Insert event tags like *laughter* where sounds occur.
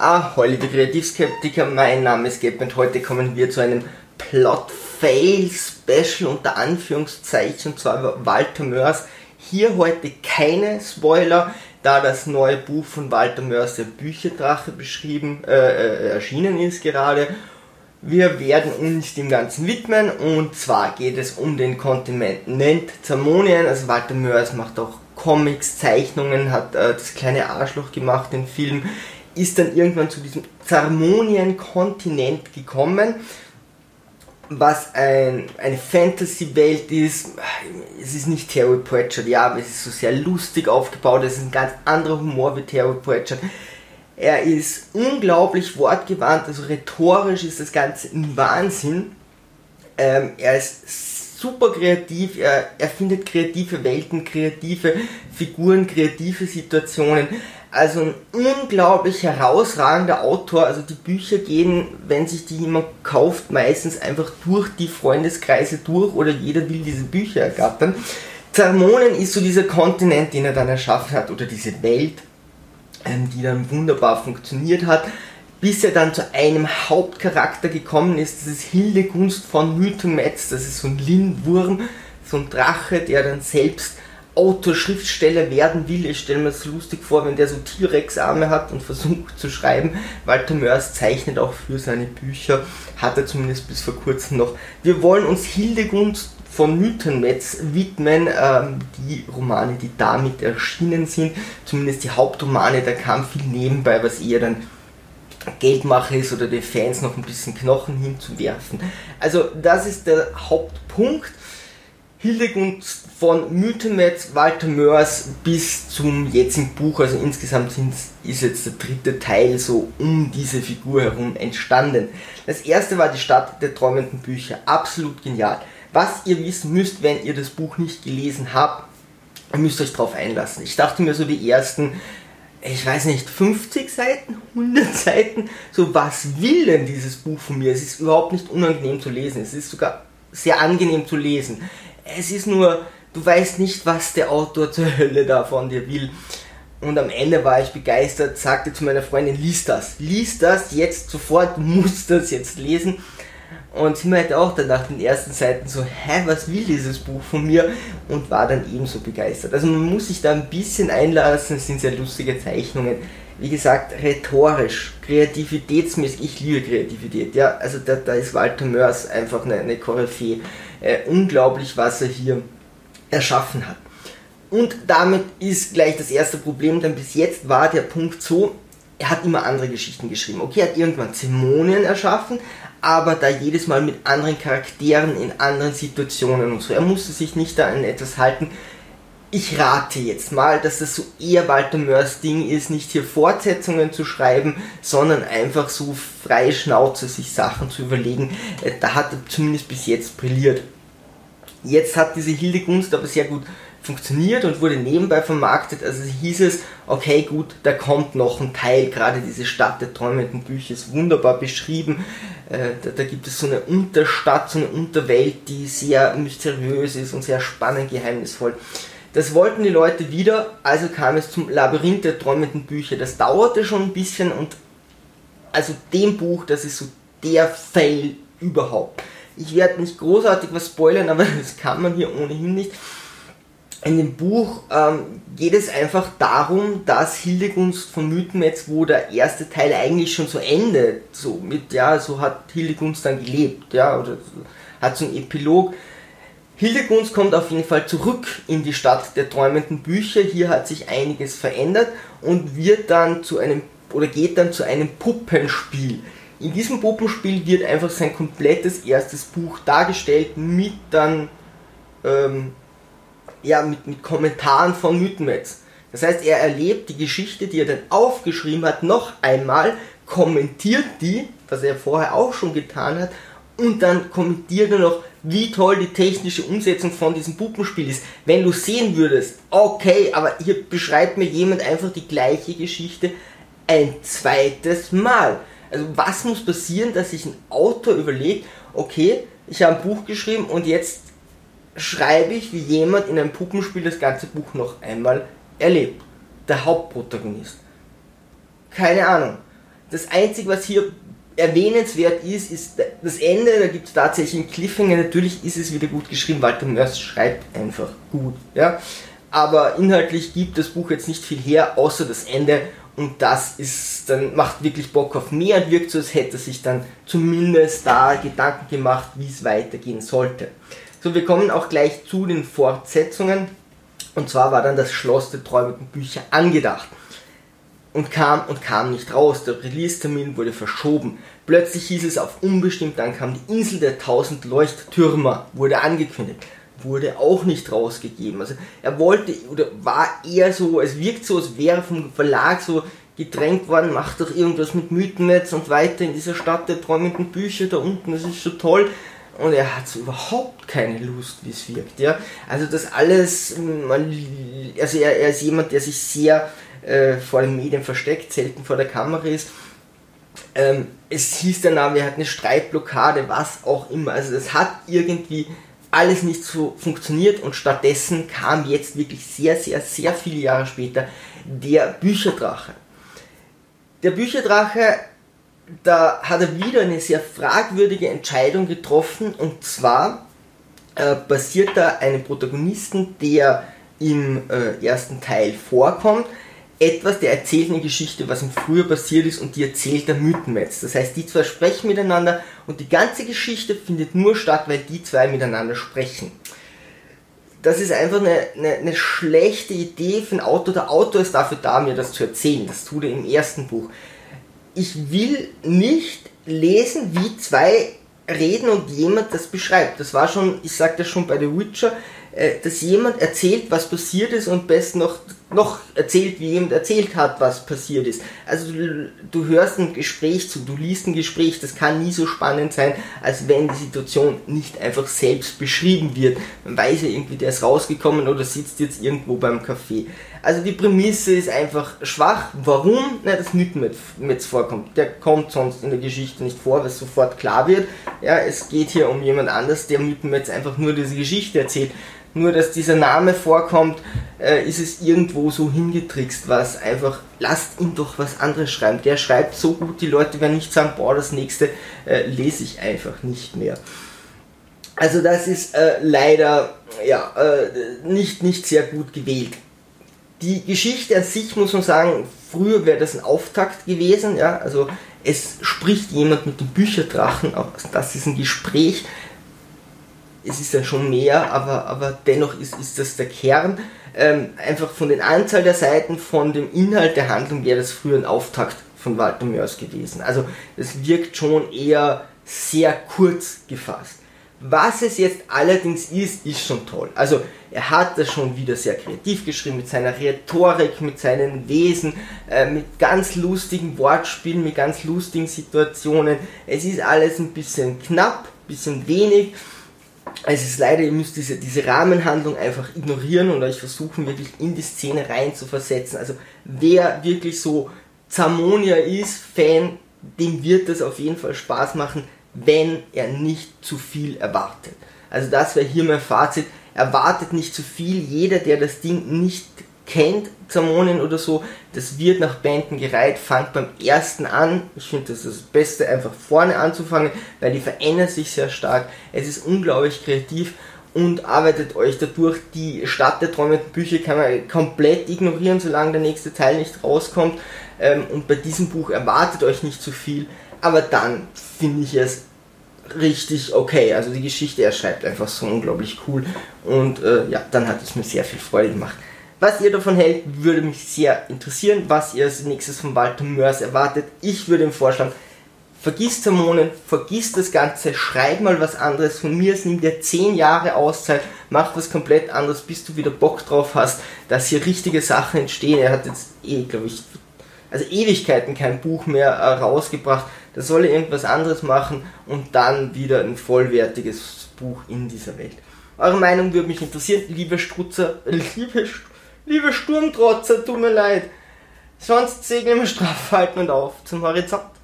Ah, liebe Kreativskeptiker, mein Name ist Geb und heute kommen wir zu einem Plot-Fail-Special unter Anführungszeichen, und zwar Walter Mörs. Hier heute keine Spoiler, da das neue Buch von Walter Mörs, der Bücherdrache, beschrieben, äh, äh, erschienen ist gerade. Wir werden uns dem Ganzen widmen und zwar geht es um den Kontinent Zamonien. Also Walter Mörs macht auch Comics, Zeichnungen, hat äh, das kleine Arschloch gemacht, den Film ist dann irgendwann zu diesem Zarmonien-Kontinent gekommen, was ein, eine Fantasy-Welt ist. Es ist nicht Terry Pratchett, ja, aber es ist so sehr lustig aufgebaut, es ist ein ganz anderer Humor wie Terry Pratchett. Er ist unglaublich wortgewandt, also rhetorisch ist das Ganze ein Wahnsinn. Ähm, er ist super kreativ, er erfindet kreative Welten, kreative Figuren, kreative Situationen. Also ein unglaublich herausragender Autor. Also die Bücher gehen, wenn sich die jemand kauft, meistens einfach durch die Freundeskreise durch oder jeder will diese Bücher ergattern. Zarmonen ist so dieser Kontinent, den er dann erschaffen hat oder diese Welt, ähm, die dann wunderbar funktioniert hat, bis er dann zu einem Hauptcharakter gekommen ist. Das ist Hildegunst von Mythenmetz. Das ist so ein Lindwurm, so ein Drache, der dann selbst Autor, Schriftsteller werden will. Ich stelle mir das lustig vor, wenn der so T-Rex-Arme hat und versucht zu schreiben. Walter Mörs zeichnet auch für seine Bücher, hat er zumindest bis vor kurzem noch. Wir wollen uns Hildegund von Mythenmetz widmen, ähm, die Romane, die damit erschienen sind, zumindest die Hauptromane, da kam viel nebenbei, was eher dann Geldmache ist oder den Fans noch ein bisschen Knochen hinzuwerfen. Also das ist der Hauptpunkt. Hildegund von Mythenmetz, Walter Mörs bis zum jetzigen Buch, also insgesamt ist jetzt der dritte Teil so um diese Figur herum entstanden. Das erste war die Stadt der träumenden Bücher, absolut genial. Was ihr wissen müsst, wenn ihr das Buch nicht gelesen habt, ihr müsst euch darauf einlassen. Ich dachte mir so die ersten, ich weiß nicht, 50 Seiten, 100 Seiten, so was will denn dieses Buch von mir? Es ist überhaupt nicht unangenehm zu lesen, es ist sogar sehr angenehm zu lesen es ist nur, du weißt nicht, was der Autor *laughs* zur Hölle da von dir will. Und am Ende war ich begeistert, sagte zu meiner Freundin, lies das, lies das jetzt sofort, du musst das jetzt lesen. Und sie meinte auch dann nach den ersten Seiten so, hä, was will dieses Buch von mir? Und war dann ebenso begeistert. Also man muss sich da ein bisschen einlassen, es sind sehr lustige Zeichnungen. Wie gesagt, rhetorisch, kreativitätsmäßig, ich liebe Kreativität, ja. Also da, da ist Walter Mörs einfach eine, eine Koryphäe äh, unglaublich, was er hier erschaffen hat. Und damit ist gleich das erste Problem, denn bis jetzt war der Punkt so, er hat immer andere Geschichten geschrieben. Okay, er hat irgendwann Zämonien erschaffen, aber da jedes Mal mit anderen Charakteren in anderen Situationen und so. Er musste sich nicht da an etwas halten. Ich rate jetzt mal, dass das so eher Walter Mörs Ding ist, nicht hier Fortsetzungen zu schreiben, sondern einfach so freie Schnauze sich Sachen zu überlegen. Äh, da hat er zumindest bis jetzt brilliert. Jetzt hat diese Hildegunst aber sehr gut funktioniert und wurde nebenbei vermarktet. Also hieß es, okay, gut, da kommt noch ein Teil, gerade diese Stadt der träumenden Bücher ist wunderbar beschrieben. Äh, da, da, gibt es so eine Unterstadt, so eine Unterwelt, die sehr mysteriös ist und sehr spannend, geheimnisvoll. Das wollten die Leute wieder, also kam es zum Labyrinth der träumenden Bücher. Das dauerte schon ein bisschen und also dem Buch, das ist so der Fail überhaupt. Ich werde nicht großartig was spoilern, aber *laughs* das kann man hier ohnehin nicht. In dem Buch ähm, geht es einfach darum, dass Hildegunst von Mythenmetz, wo der erste Teil eigentlich schon so endet, so mit, ja, so hat Hildegunst dann gelebt, ja, oder hat so einen Epilog. Hildegunst kommt auf jeden Fall zurück in die Stadt der träumenden Bücher. Hier hat sich einiges verändert und wird dann zu einem oder geht dann zu einem Puppenspiel. In diesem Puppenspiel wird einfach sein komplettes erstes Buch dargestellt mit dann ähm, ja, mit, mit Kommentaren von Mythenmetz. Das heißt, er erlebt die Geschichte, die er dann aufgeschrieben hat, noch einmal, kommentiert die, was er vorher auch schon getan hat, und dann kommentiert er noch, wie toll die technische Umsetzung von diesem Puppenspiel ist. Wenn du sehen würdest, okay, aber hier beschreibt mir jemand einfach die gleiche Geschichte ein zweites Mal. Also was muss passieren, dass sich ein Autor überlegt, okay, ich habe ein Buch geschrieben und jetzt schreibe ich, wie jemand in einem Puppenspiel das ganze Buch noch einmal erlebt. Der Hauptprotagonist. Keine Ahnung. Das Einzige, was hier erwähnenswert ist, ist das Ende, da gibt es tatsächlich einen Cliffhanger, natürlich ist es wieder gut geschrieben, Walter Mörs schreibt einfach gut, ja. Aber inhaltlich gibt das Buch jetzt nicht viel her, außer das Ende und das ist, dann macht wirklich Bock auf mehr und wirkt so, als hätte sich dann zumindest da Gedanken gemacht, wie es weitergehen sollte. So, wir kommen auch gleich zu den Fortsetzungen. Und zwar war dann das Schloss der träumenden Bücher angedacht und kam und kam nicht raus. Der Release-Termin wurde verschoben. Plötzlich hieß es auf unbestimmt, dann kam die Insel der tausend Leuchttürmer, wurde angekündigt, wurde auch nicht rausgegeben. Also er wollte oder war eher so, es wirkt so, als wäre vom Verlag so gedrängt worden, macht doch irgendwas mit Mythennetz und weiter in dieser Stadt der träumenden Bücher da unten, das ist so toll. Und er hat so überhaupt keine Lust, wie es wirkt. Ja? Also das alles, also er, er ist jemand, der sich sehr äh, vor den Medien versteckt, selten vor der Kamera ist. Ähm, es hieß danach, er hat eine Streitblockade, was auch immer. Also das hat irgendwie alles nicht so funktioniert und stattdessen kam jetzt wirklich sehr, sehr, sehr viele Jahre später der Bücherdrache. Der Bücherdrache, da hat er wieder eine sehr fragwürdige Entscheidung getroffen und zwar äh, basiert da einen Protagonisten, der im äh, ersten Teil vorkommt, etwas, der erzählt eine Geschichte, was ihm früher passiert ist und die erzählt der Mythenmetz. Das heißt, die zwei sprechen miteinander und die ganze Geschichte findet nur statt, weil die zwei miteinander sprechen. Das ist einfach eine, eine, eine schlechte Idee für ein Autor. Der Autor ist dafür da, mir das zu erzählen. Das tut er im ersten Buch. Ich will nicht lesen, wie zwei reden und jemand das beschreibt. Das war schon, ich sagte schon bei The Witcher, äh, dass jemand erzählt, was passiert ist und besten noch noch erzählt, wie jemand erzählt hat, was passiert ist. Also du, du, hörst ein Gespräch zu, du liest ein Gespräch, das kann nie so spannend sein, als wenn die Situation nicht einfach selbst beschrieben wird. Man weiß ja irgendwie, der ist rausgekommen oder sitzt jetzt irgendwo beim Café. Also die Prämisse ist einfach schwach. Warum? Na, das Mythenmetz vorkommt. Der kommt sonst in der Geschichte nicht vor, es sofort klar wird. Ja, es geht hier um jemand anders, der Mythenmetz einfach nur diese Geschichte erzählt nur dass dieser Name vorkommt, äh, ist es irgendwo so hingetrickst, was einfach, lasst ihn doch was anderes schreiben. Der schreibt so gut, die Leute werden nicht sagen, boah, das nächste äh, lese ich einfach nicht mehr. Also das ist äh, leider ja, äh, nicht, nicht sehr gut gewählt. Die Geschichte an sich muss man sagen, früher wäre das ein Auftakt gewesen, ja, also es spricht jemand mit dem Bücherdrachen, auch das ist ein Gespräch, es ist ja schon mehr, aber, aber dennoch ist, ist das der Kern. Ähm, einfach von den Anzahl der Seiten, von dem Inhalt der Handlung wäre das früher ein Auftakt von Walter Mörs gewesen. Also es wirkt schon eher sehr kurz gefasst. Was es jetzt allerdings ist, ist schon toll. Also er hat das schon wieder sehr kreativ geschrieben mit seiner Rhetorik, mit seinen Wesen, äh, mit ganz lustigen Wortspielen, mit ganz lustigen Situationen. Es ist alles ein bisschen knapp, ein bisschen wenig es ist leider, ihr müsst diese, diese Rahmenhandlung einfach ignorieren und euch versuchen, wirklich in die Szene rein zu versetzen. Also wer wirklich so Zamonia ist, Fan, dem wird das auf jeden Fall Spaß machen, wenn er nicht zu viel erwartet. Also das wäre hier mein Fazit. Erwartet nicht zu viel. Jeder, der das Ding nicht kennt, Zamonien oder so, das wird nach Bänden gereiht, fangt beim ersten an. Ich finde, das ist das Beste, einfach vorne anzufangen, weil die verändern sich sehr stark. Es ist unglaublich kreativ und arbeitet euch dadurch. Die Stadt der träumenden Bücher kann man komplett ignorieren, solange der nächste Teil nicht rauskommt. Ähm, und bei diesem Buch erwartet euch nicht zu viel, aber dann finde ich es richtig okay. Also die Geschichte, er schreibt einfach so unglaublich cool und äh, ja, dann hat es mir sehr viel Freude gemacht. Was ihr davon hält, würde mich sehr interessieren, was ihr als nächstes von Walter Mörs erwartet. Ich würde ihm vorschlagen, vergiss Hormonen, vergiss das Ganze, schreib mal was anderes. Von mir nimm dir 10 Jahre Auszeit, mach was komplett anderes, bis du wieder Bock drauf hast, dass hier richtige Sachen entstehen. Er hat jetzt eh, glaube ich, also Ewigkeiten kein Buch mehr äh, rausgebracht. Da soll er irgendwas anderes machen und dann wieder ein vollwertiges Buch in dieser Welt. Eure Meinung würde mich interessieren, liebe Strutzer, *laughs* liebe Strutzer, Liebe Sturmtrotzer, tut mir leid. Sonst segeln wir straff halten und auf zum Horizont.